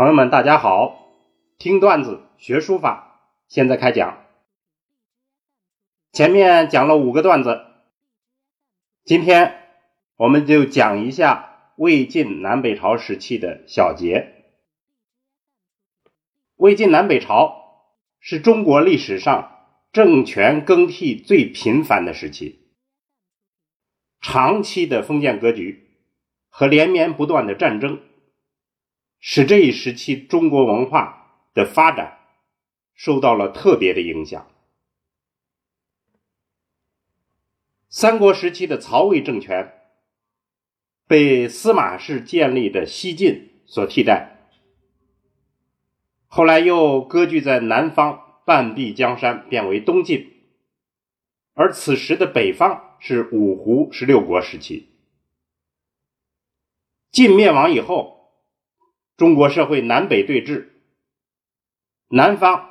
朋友们，大家好！听段子学书法，现在开讲。前面讲了五个段子，今天我们就讲一下魏晋南北朝时期的小结。魏晋南北朝是中国历史上政权更替最频繁的时期，长期的封建格局和连绵不断的战争。使这一时期中国文化的发展受到了特别的影响。三国时期的曹魏政权被司马氏建立的西晋所替代，后来又割据在南方半壁江山，变为东晋。而此时的北方是五胡十六国时期。晋灭亡以后。中国社会南北对峙，南方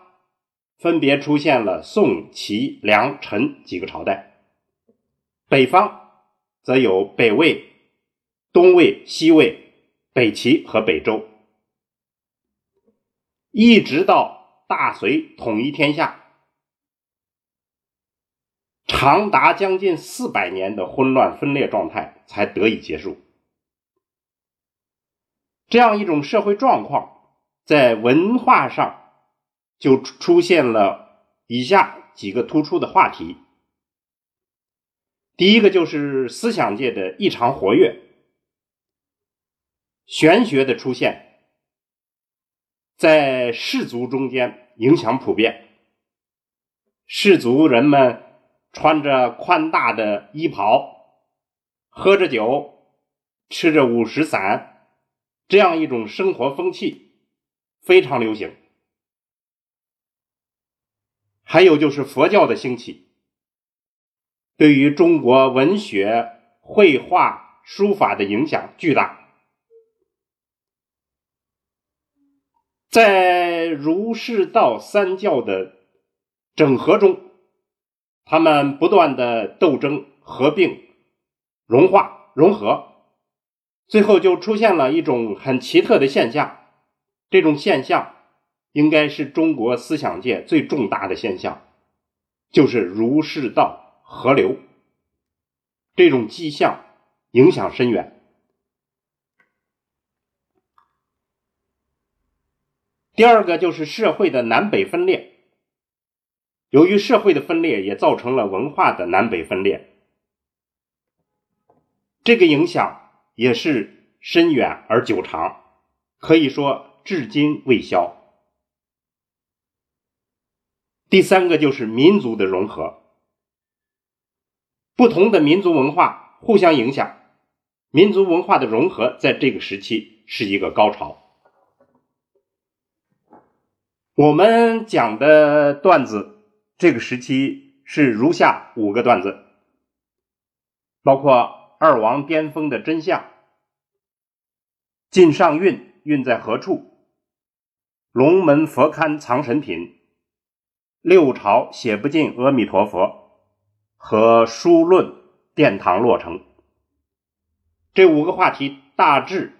分别出现了宋、齐、梁、陈几个朝代，北方则有北魏、东魏、西魏、北齐和北周，一直到大隋统一天下，长达将近四百年的混乱分裂状态才得以结束。这样一种社会状况，在文化上就出现了以下几个突出的话题。第一个就是思想界的异常活跃，玄学的出现，在士族中间影响普遍。士族人们穿着宽大的衣袍，喝着酒，吃着五石散。这样一种生活风气非常流行，还有就是佛教的兴起，对于中国文学、绘画、书法的影响巨大。在儒释道三教的整合中，他们不断的斗争、合并、融化、融合。最后就出现了一种很奇特的现象，这种现象应该是中国思想界最重大的现象，就是儒释道合流。这种迹象影响深远。第二个就是社会的南北分裂，由于社会的分裂，也造成了文化的南北分裂，这个影响。也是深远而久长，可以说至今未消。第三个就是民族的融合，不同的民族文化互相影响，民族文化的融合在这个时期是一个高潮。我们讲的段子，这个时期是如下五个段子，包括。二王巅峰的真相，晋上运运在何处？龙门佛龛藏神品，六朝写不尽阿弥陀佛和书论殿堂落成。这五个话题大致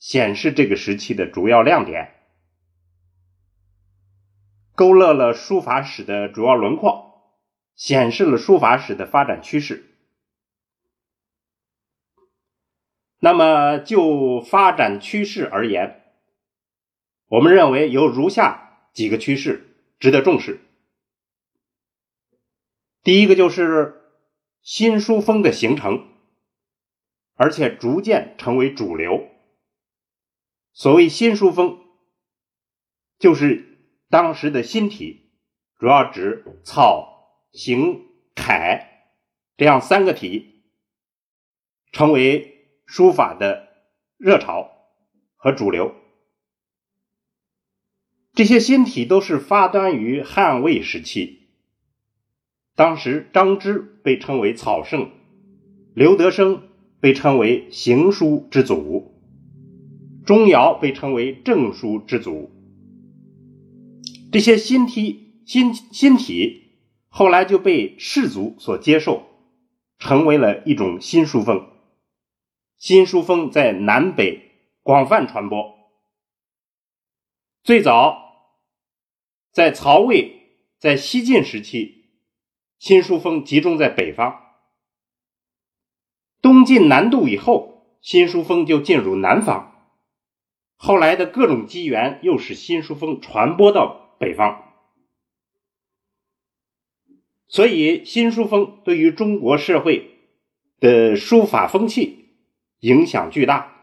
显示这个时期的主要亮点，勾勒了书法史的主要轮廓，显示了书法史的发展趋势。那么就发展趋势而言，我们认为有如下几个趋势值得重视。第一个就是新书风的形成，而且逐渐成为主流。所谓新书风，就是当时的新体，主要指草、行、楷这样三个体，成为。书法的热潮和主流，这些新体都是发端于汉魏时期。当时张芝被称为草圣，刘德生被称为行书之祖，钟繇被称为正书之祖。这些新体新新体后来就被士族所接受，成为了一种新书风。新书风在南北广泛传播，最早在曹魏、在西晋时期，新书风集中在北方。东晋南渡以后，新书风就进入南方。后来的各种机缘，又使新书风传播到北方。所以，新书风对于中国社会的书法风气影响巨大。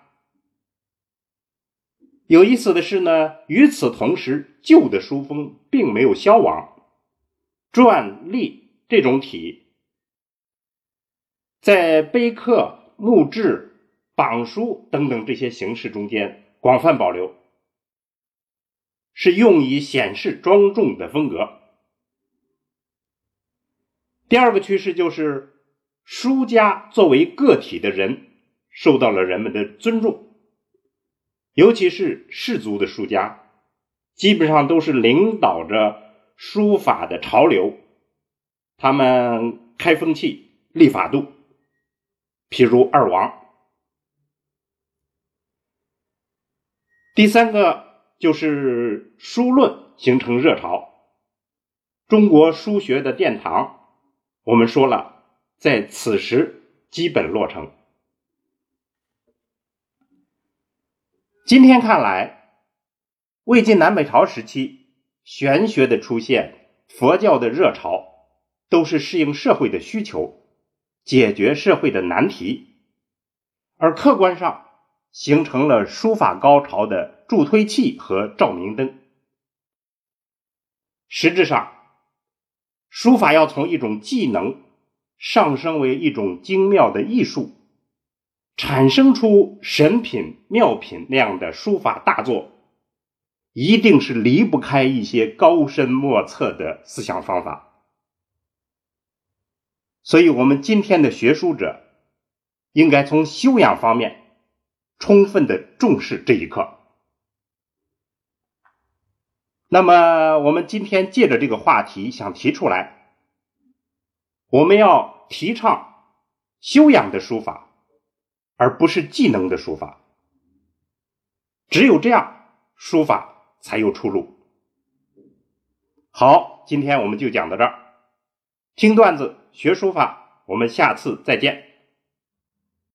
有意思的是呢，与此同时，旧的书风并没有消亡，篆隶这种体。在碑刻、墓志、榜书等等这些形式中间广泛保留，是用以显示庄重的风格。第二个趋势就是书家作为个体的人受到了人们的尊重，尤其是士族的书家，基本上都是领导着书法的潮流，他们开风气、立法度。譬如二王，第三个就是书论形成热潮。中国书学的殿堂，我们说了，在此时基本落成。今天看来，魏晋南北朝时期，玄学的出现，佛教的热潮，都是适应社会的需求。解决社会的难题，而客观上形成了书法高潮的助推器和照明灯。实质上，书法要从一种技能上升为一种精妙的艺术，产生出神品妙品那样的书法大作，一定是离不开一些高深莫测的思想方法。所以，我们今天的学书者应该从修养方面充分的重视这一课。那么，我们今天借着这个话题，想提出来，我们要提倡修养的书法，而不是技能的书法。只有这样，书法才有出路。好，今天我们就讲到这儿，听段子。学书法，我们下次再见。